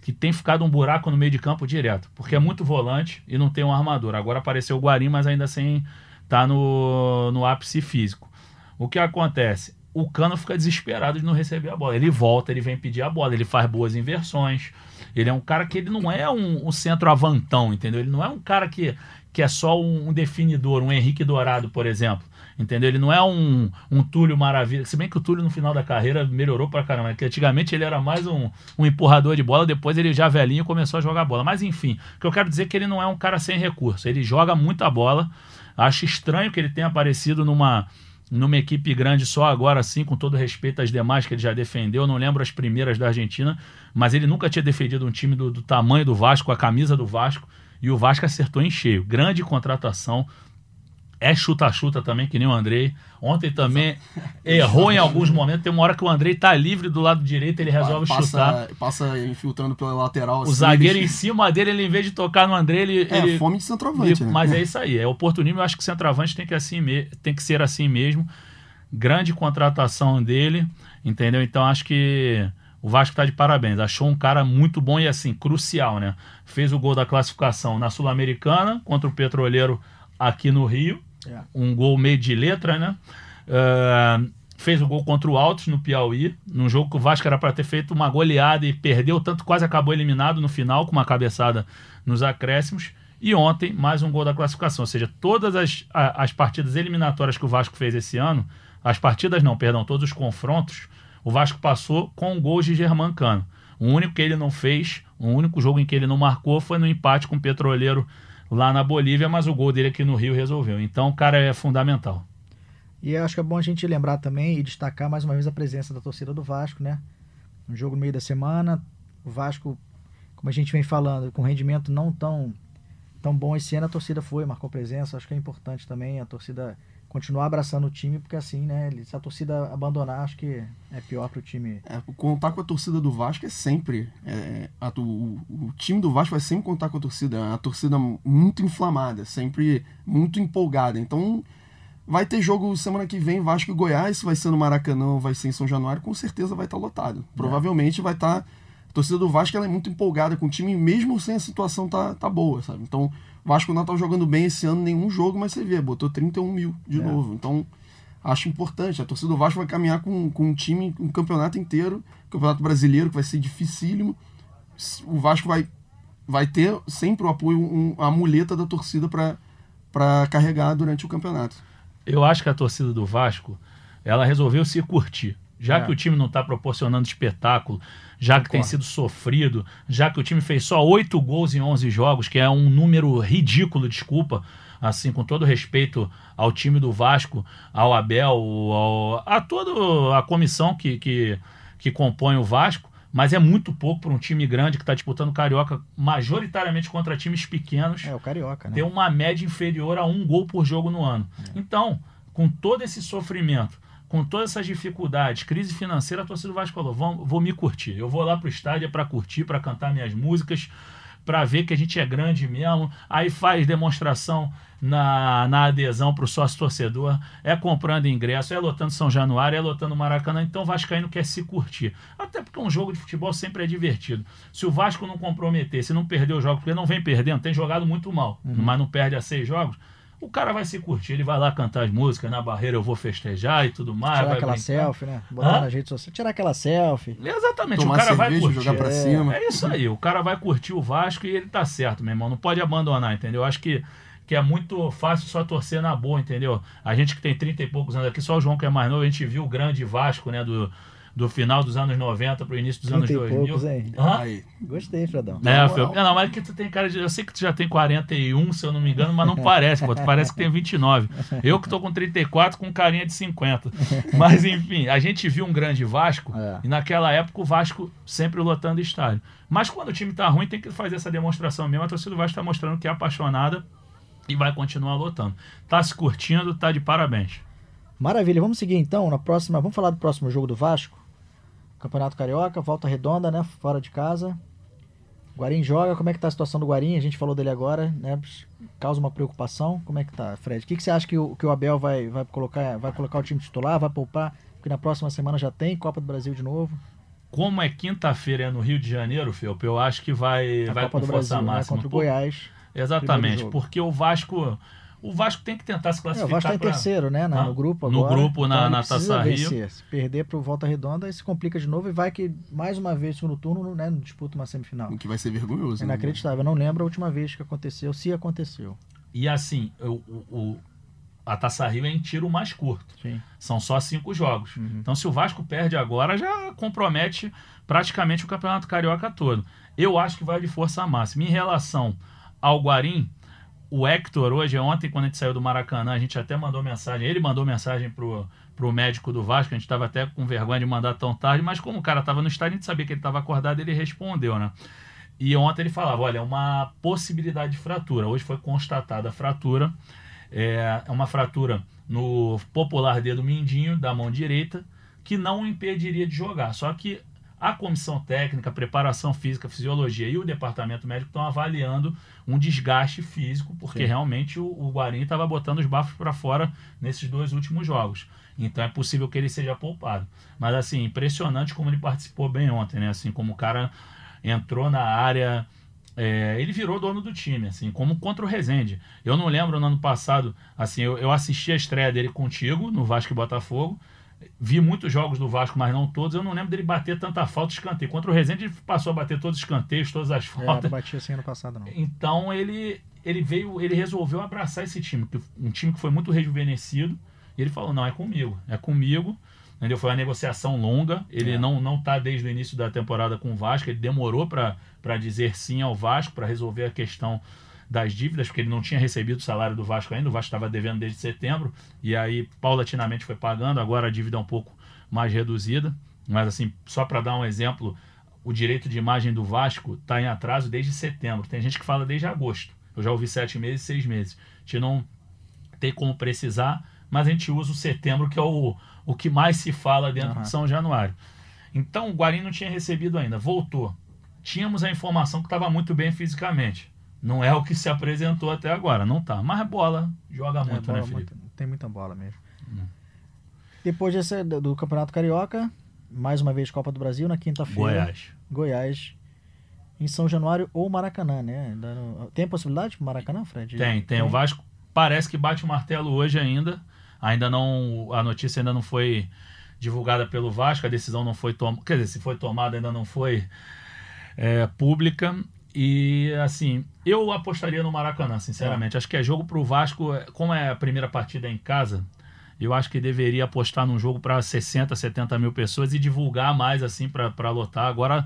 que tem ficado um buraco no meio de campo direto, porque é muito volante e não tem um armador. Agora apareceu o Guarim, mas ainda sem tá no, no ápice físico. O que acontece? O Cano fica desesperado de não receber a bola. Ele volta, ele vem pedir a bola, ele faz boas inversões. Ele é um cara que ele não é um, um centroavantão, entendeu? Ele não é um cara que, que é só um, definidor, um Henrique Dourado, por exemplo. Entendeu? Ele não é um, um Túlio Maravilha. Se bem que o Túlio no final da carreira melhorou pra caramba. Porque antigamente ele era mais um, um empurrador de bola, depois ele já velhinho começou a jogar bola. Mas enfim, o que eu quero dizer é que ele não é um cara sem recurso. Ele joga muita bola. Acho estranho que ele tenha aparecido numa, numa equipe grande só agora, assim, com todo respeito às demais que ele já defendeu. Eu não lembro as primeiras da Argentina, mas ele nunca tinha defendido um time do, do tamanho do Vasco, a camisa do Vasco. E o Vasco acertou em cheio. Grande contratação é chuta-chuta também, que nem o Andrei. Ontem também errou em alguns momentos. Tem uma hora que o Andrei tá livre do lado direito, ele resolve passa, chutar. Passa infiltrando pela lateral. O assim, zagueiro ele... em cima dele, ele, em vez de tocar no Andrei, ele. É, ele... fome de centroavante. Ele... Né? Mas é isso aí. É oportunismo. Eu acho que o centroavante tem que, assim me... tem que ser assim mesmo. Grande contratação dele, entendeu? Então acho que. O Vasco está de parabéns. Achou um cara muito bom e assim, crucial, né? Fez o gol da classificação na Sul-Americana contra o Petroleiro aqui no Rio. É. Um gol meio de letra, né? Uh, fez o gol contra o Altos no Piauí, num jogo que o Vasco era para ter feito uma goleada e perdeu, tanto quase acabou eliminado no final, com uma cabeçada nos acréscimos. E ontem, mais um gol da classificação. Ou seja, todas as, as partidas eliminatórias que o Vasco fez esse ano, as partidas não, perdão, todos os confrontos, o Vasco passou com gols de Germancano. O único que ele não fez, o único jogo em que ele não marcou foi no empate com o Petroleiro lá na Bolívia, mas o gol dele aqui no Rio resolveu. Então o cara é fundamental. E acho que é bom a gente lembrar também e destacar mais uma vez a presença da torcida do Vasco, né? Um jogo no meio da semana, o Vasco, como a gente vem falando, com rendimento não tão, tão bom esse ano, a torcida foi, marcou presença. Acho que é importante também a torcida continuar abraçando o time, porque assim, né? Se a torcida abandonar, acho que é pior para o time. É, contar com a torcida do Vasco é sempre. É, a, o, o, time do Vasco vai sempre contar com a torcida. A torcida muito inflamada, sempre muito empolgada. Então, vai ter jogo semana que vem, Vasco e Goiás, vai ser no Maracanã, vai ser em São Januário, com certeza vai estar tá lotado. É. Provavelmente vai estar. A torcida do Vasco ela é muito empolgada com o time, mesmo sem a situação tá, tá boa, sabe? Então, Vasco não tá jogando bem esse ano nenhum jogo, mas você vê, botou 31 mil de é. novo. Então, acho importante. A torcida do Vasco vai caminhar com, com um time, um campeonato inteiro, campeonato brasileiro, que vai ser dificílimo. O Vasco vai, vai ter sempre o apoio, um, a muleta da torcida para carregar durante o campeonato. Eu acho que a torcida do Vasco, ela resolveu se curtir. Já é. que o time não está proporcionando espetáculo, já que tem sido sofrido, já que o time fez só oito gols em 11 jogos, que é um número ridículo, desculpa, assim, com todo respeito ao time do Vasco, ao Abel, ao, a toda a comissão que, que, que compõe o Vasco, mas é muito pouco para um time grande que está disputando Carioca majoritariamente contra times pequenos. É, o Carioca, né? Ter uma média inferior a um gol por jogo no ano. É. Então, com todo esse sofrimento, com todas essas dificuldades, crise financeira, a torcida do Vasco falou: vou, vou me curtir. Eu vou lá pro estádio para curtir, para cantar minhas músicas, para ver que a gente é grande mesmo. Aí faz demonstração na, na adesão para o sócio torcedor, é comprando ingresso, é lotando São Januário, é lotando Maracanã. Então o Vascaíno quer se curtir. Até porque um jogo de futebol sempre é divertido. Se o Vasco não comprometer, se não perder o jogo, porque não vem perdendo, tem jogado muito mal, uhum. mas não perde a seis jogos o cara vai se curtir, ele vai lá cantar as músicas, na barreira eu vou festejar e tudo mais. Tirar aquela brincar. selfie, né? Botar Hã? nas redes sociais, tirar aquela selfie. Exatamente, Tomar o cara cerveja, vai curtir. jogar pra é, cima. É isso aí, o cara vai curtir o Vasco e ele tá certo, meu irmão. Não pode abandonar, entendeu? Eu acho que, que é muito fácil só torcer na boa, entendeu? A gente que tem 30 e poucos anos aqui, só o João que é mais novo, a gente viu o grande Vasco, né, do do final dos anos 90 para o início dos anos 2000. Poucos, hein? Hã? Gostei, Fredão. É, não, mas que tu tem cara de. Eu sei que tu já tem 41, se eu não me engano, mas não parece, pô. Tu parece que tem 29. Eu que tô com 34 com carinha de 50. Mas enfim, a gente viu um grande Vasco é. e naquela época o Vasco sempre lotando estádio. Mas quando o time tá ruim, tem que fazer essa demonstração mesmo. A torcida do Vasco está mostrando que é apaixonada e vai continuar lotando. Tá se curtindo, tá de parabéns. Maravilha, vamos seguir então na próxima. Vamos falar do próximo jogo do Vasco? Campeonato Carioca, volta redonda, né? Fora de casa. Guarim joga, como é que tá a situação do Guarim? A gente falou dele agora, né? Causa uma preocupação. Como é que tá, Fred? O que, que você acha que o, que o Abel vai, vai, colocar, vai colocar o time titular, vai poupar? Porque na próxima semana já tem Copa do Brasil de novo. Como é quinta-feira é no Rio de Janeiro, Felpe, eu acho que vai, a vai Copa com do força Brasil, máxima. Né? Contra o Goiás. Exatamente, porque o Vasco o Vasco tem que tentar se classificar. É, o Vasco está em terceiro, né? Na, no grupo agora. No grupo, na, então na Taça Rio. Se perder para o Volta Redonda, aí se complica de novo e vai que, mais uma vez, no turno, né, disputa uma semifinal. O que vai ser vergonhoso. É inacreditável. Né? Eu não lembro a última vez que aconteceu, se aconteceu. E assim, o, o a Taça Rio é em tiro mais curto. Sim. São só cinco jogos. Uhum. Então, se o Vasco perde agora, já compromete praticamente o Campeonato Carioca todo. Eu acho que vai de força máxima. Em relação ao Guarim, o Hector hoje, ontem, quando a gente saiu do Maracanã, a gente até mandou mensagem, ele mandou mensagem pro, pro médico do Vasco, a gente estava até com vergonha de mandar tão tarde, mas como o cara estava no estádio, a gente sabia que ele estava acordado, ele respondeu, né? E ontem ele falava, olha, é uma possibilidade de fratura. Hoje foi constatada a fratura, é, é uma fratura no popular dedo mindinho da mão direita, que não impediria de jogar. Só que a comissão técnica, preparação física, fisiologia e o departamento médico estão avaliando um desgaste físico, porque Sim. realmente o, o Guarim estava botando os bafos para fora nesses dois últimos jogos. Então é possível que ele seja poupado. Mas assim, impressionante como ele participou bem ontem, né? Assim, como o cara entrou na área. É, ele virou dono do time, assim, como contra o Rezende. Eu não lembro no ano passado, assim, eu, eu assisti a estreia dele contigo no Vasco e Botafogo vi muitos jogos do Vasco, mas não todos. Eu não lembro dele bater tanta falta de escanteio. Contra o Rezende, ele passou a bater todos os escanteios, todas as faltas. É, não batia assim ano passado, não. Então ele, ele veio, ele resolveu abraçar esse time, um time que foi muito rejuvenescido. E ele falou: não, é comigo, é comigo. Entendeu? Foi uma negociação longa. Ele é. não não está desde o início da temporada com o Vasco. Ele demorou para dizer sim ao Vasco, para resolver a questão das dívidas, porque ele não tinha recebido o salário do Vasco ainda, o Vasco estava devendo desde setembro, e aí paulatinamente foi pagando, agora a dívida é um pouco mais reduzida. Mas assim, só para dar um exemplo, o direito de imagem do Vasco está em atraso desde setembro. Tem gente que fala desde agosto. Eu já ouvi sete meses, seis meses. A gente não tem como precisar, mas a gente usa o setembro, que é o, o que mais se fala dentro uhum. de São Januário. Então o Guarim não tinha recebido ainda, voltou. Tínhamos a informação que estava muito bem fisicamente. Não é o que se apresentou até agora, não tá. Mas bola joga é, muito, é, bola, né, Felipe? Muito, tem muita bola mesmo. Hum. Depois desse, do Campeonato Carioca, mais uma vez Copa do Brasil na quinta-feira. Goiás. Goiás. Em São Januário ou Maracanã, né? Tem possibilidade para Maracanã, Fred? Tem, tem, tem. O Vasco parece que bate o martelo hoje ainda. Ainda não. A notícia ainda não foi divulgada pelo Vasco, a decisão não foi tomada. Quer dizer, se foi tomada, ainda não foi é, pública. E assim, eu apostaria no Maracanã, sinceramente. É. Acho que é jogo para o Vasco, como é a primeira partida em casa, eu acho que deveria apostar num jogo para 60, 70 mil pessoas e divulgar mais assim para lotar. Agora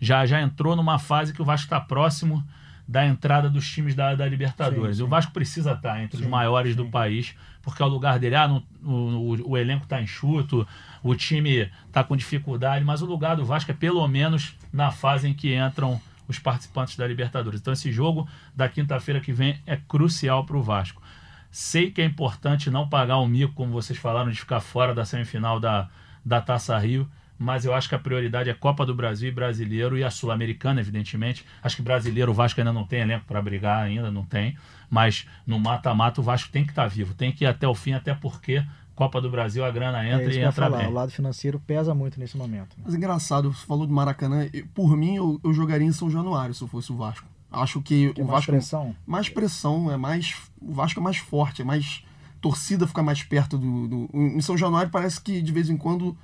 já, já entrou numa fase que o Vasco está próximo da entrada dos times da, da Libertadores. Sim, sim. O Vasco precisa estar tá entre sim, os maiores do país, porque é o lugar dele. Ah, o, o, elenco está enxuto, o time está com dificuldade, mas o lugar do Vasco é pelo menos na fase em que entram os participantes da Libertadores. Então esse jogo da quinta-feira que vem é crucial para o Vasco. Sei que é importante não pagar o mico, como vocês falaram, de ficar fora da semifinal da, da Taça Rio, mas eu acho que a prioridade é Copa do Brasil e Brasileiro e a Sul-Americana, evidentemente. Acho que brasileiro o Vasco ainda não tem elenco para brigar, ainda não tem, mas no mata-mata o Vasco tem que estar tá vivo, tem que ir até o fim, até porque Copa do Brasil a grana é entra é e entra falar, bem. O lado financeiro pesa muito nesse momento. Mas engraçado, você falou do Maracanã, por mim eu, eu jogaria em São Januário se eu fosse o Vasco. Acho que, que o mais Vasco. Pressão? Mais pressão, é mais. O Vasco é mais forte, é mais. Torcida fica mais perto do, do. Em São Januário parece que de vez em quando.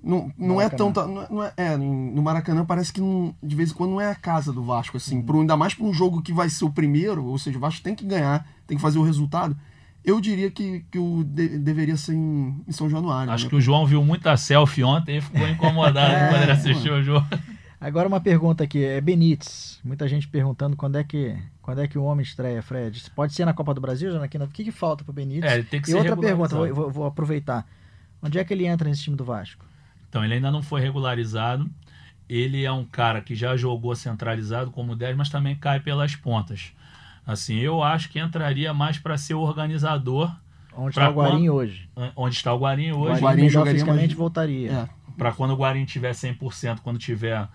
Não, não é tão. Não é, não é, é, no Maracanã parece que não, de vez em quando não é a casa do Vasco, assim. Uhum. Pro, ainda mais para um jogo que vai ser o primeiro, ou seja, o Vasco tem que ganhar, tem que fazer o resultado. Eu diria que, que o de, deveria ser em, em São Januário. Acho né? que o João viu muita selfie ontem e ficou incomodado é, quando ele assistiu o jogo. Agora uma pergunta aqui, é Benítez. Muita gente perguntando quando é que quando é que o homem estreia, Fred? Pode ser na Copa do Brasil, já O que, que falta para o Benítez? É, ele tem que e outra pergunta, vou, vou, vou, aproveitar. Onde é que ele entra nesse time do Vasco? Então, ele ainda não foi regularizado. Ele é um cara que já jogou centralizado como 10, mas também cai pelas pontas. Assim, eu acho que entraria mais para ser organizador. Onde está o Guarim hoje? Onde está o Guarim hoje. O Guarim jogaria fisicamente mais... voltaria. É. Para quando o Guarim tiver 100%, quando tiver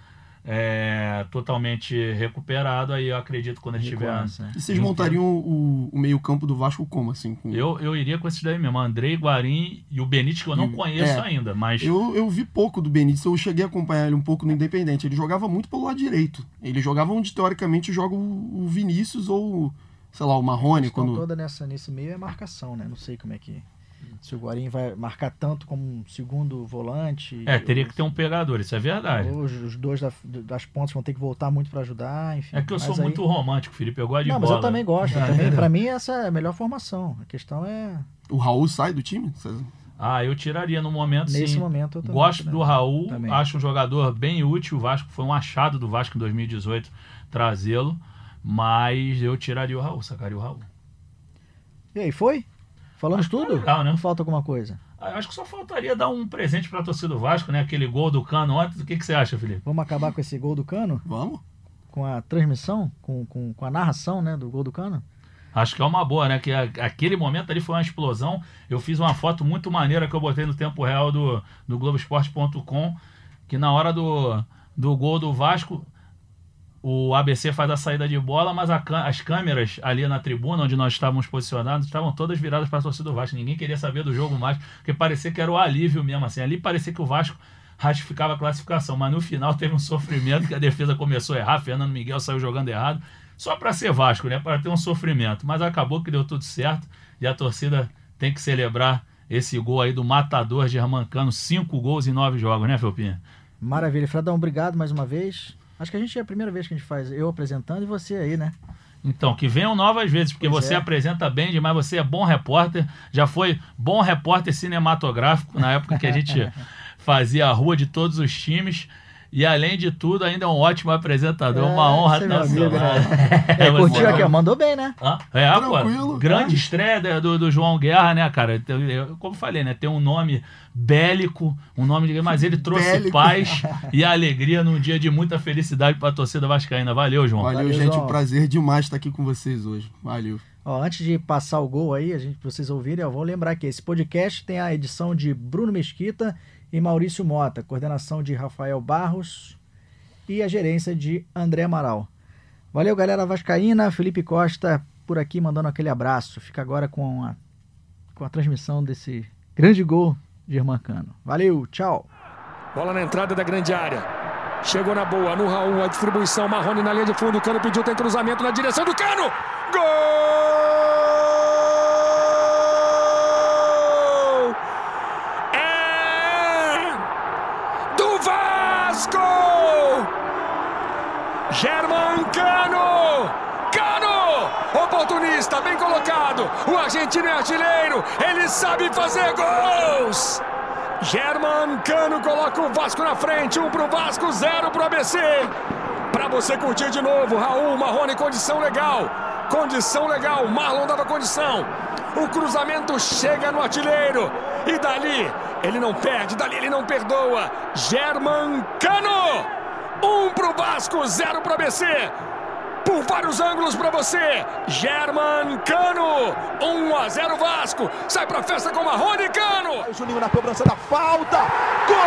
é, totalmente recuperado, aí eu acredito quando ele tiver. Né? E vocês montariam o, o meio-campo do Vasco como assim? Com... Eu, eu iria com esses daí mesmo, Andrei, Guarim e o Benítez, que eu não e, conheço é, ainda, mas. Eu, eu vi pouco do Benítez, eu cheguei a acompanhar ele um pouco no Independente. Ele jogava muito pelo lado direito. Ele jogava onde teoricamente joga o, o Vinícius ou, sei lá, o Marrone. Quando... toda nessa, nesse meio é marcação, né? Não sei como é que se o Guarim vai marcar tanto como um segundo volante. É, teria que ter um pegador, isso é verdade. Os, os dois da, das pontas vão ter que voltar muito para ajudar, enfim. É que eu sou aí... muito romântico, Felipe, eu gosto de Não, bola. mas eu também gosto. É, também, para mim essa é a melhor formação. A questão é... O Raul sai do time? Ah, eu tiraria no momento, Nesse sim. momento eu também, Gosto do Raul, também. acho um jogador bem útil. O Vasco foi um achado do Vasco em 2018 trazê-lo, mas eu tiraria o Raul, sacaria o Raul. E aí, foi? Falamos Acho tudo? Legal, né? Não falta alguma coisa? Ah, acho que só faltaria dar um presente para a torcida do Vasco, né? Aquele gol do Cano ontem. O que, que você acha, Felipe? Vamos acabar com esse gol do Cano? Vamos. Com a transmissão, com, com, com a narração né, do gol do Cano? Acho que é uma boa, né? Que a, aquele momento ali foi uma explosão. Eu fiz uma foto muito maneira que eu botei no tempo real do, do Globoesporte.com, que na hora do, do gol do Vasco, o ABC faz a saída de bola, mas as câmeras ali na tribuna, onde nós estávamos posicionados, estavam todas viradas para a torcida do Vasco. Ninguém queria saber do jogo mais, porque parecia que era o alívio mesmo. Assim. Ali parecia que o Vasco ratificava a classificação, mas no final teve um sofrimento que a defesa começou a errar, Fernando Miguel saiu jogando errado, só para ser Vasco, né? para ter um sofrimento. Mas acabou que deu tudo certo e a torcida tem que celebrar esse gol aí do matador Germancano, cinco gols em nove jogos, né, Felpinha? Maravilha. Fredão, obrigado mais uma vez. Acho que a gente é a primeira vez que a gente faz, eu apresentando e você aí, né? Então, que venham novas vezes, porque pois você é. apresenta bem demais, você é bom repórter, já foi bom repórter cinematográfico na época que a gente fazia a rua de todos os times. E além de tudo, ainda é um ótimo apresentador, é, uma honra estar amigo, é, é, curtiu aqui, mandou bem, né? Ah, é, Tranquilo, pô, grande estreia do, do João Guerra, né, cara? Eu, como falei, né? Tem um nome bélico, um nome de. Mas ele trouxe bélico. paz e alegria num dia de muita felicidade para a torcida Vascaína. Valeu, João. Valeu, Valeu gente. João. Um prazer demais estar aqui com vocês hoje. Valeu. Ó, antes de passar o gol aí, a gente, pra vocês ouvirem, eu vou lembrar que esse podcast tem a edição de Bruno Mesquita e Maurício Mota, coordenação de Rafael Barros e a gerência de André Amaral. Valeu, galera Vascaína, Felipe Costa por aqui mandando aquele abraço. Fica agora com a, com a transmissão desse grande gol de Irmancano. Valeu, tchau. Bola na entrada da grande área. Chegou na boa, no Raul, a distribuição, Marrone na linha de fundo, o Cano pediu, tem cruzamento na direção do Cano! Gol! O argentino é artilheiro. Ele sabe fazer gols. German Cano coloca o Vasco na frente. Um pro Vasco, zero pro ABC. Para você curtir de novo, Raul Marrone, condição legal. Condição legal. Marlon dava condição. O cruzamento chega no artilheiro. E dali, ele não perde, dali ele não perdoa. German Cano! Um pro Vasco, zero pro ABC. Por vários ângulos para você, German Cano. 1 a 0 Vasco. Sai pra festa com Marrone Cano. Juninho na cobrança da falta. Gol!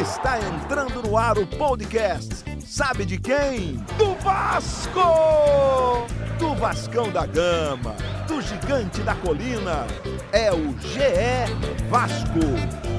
Está entrando no ar o podcast. Sabe de quem? Do Vasco! Do Vascão da Gama do gigante da colina. É o GE Vasco.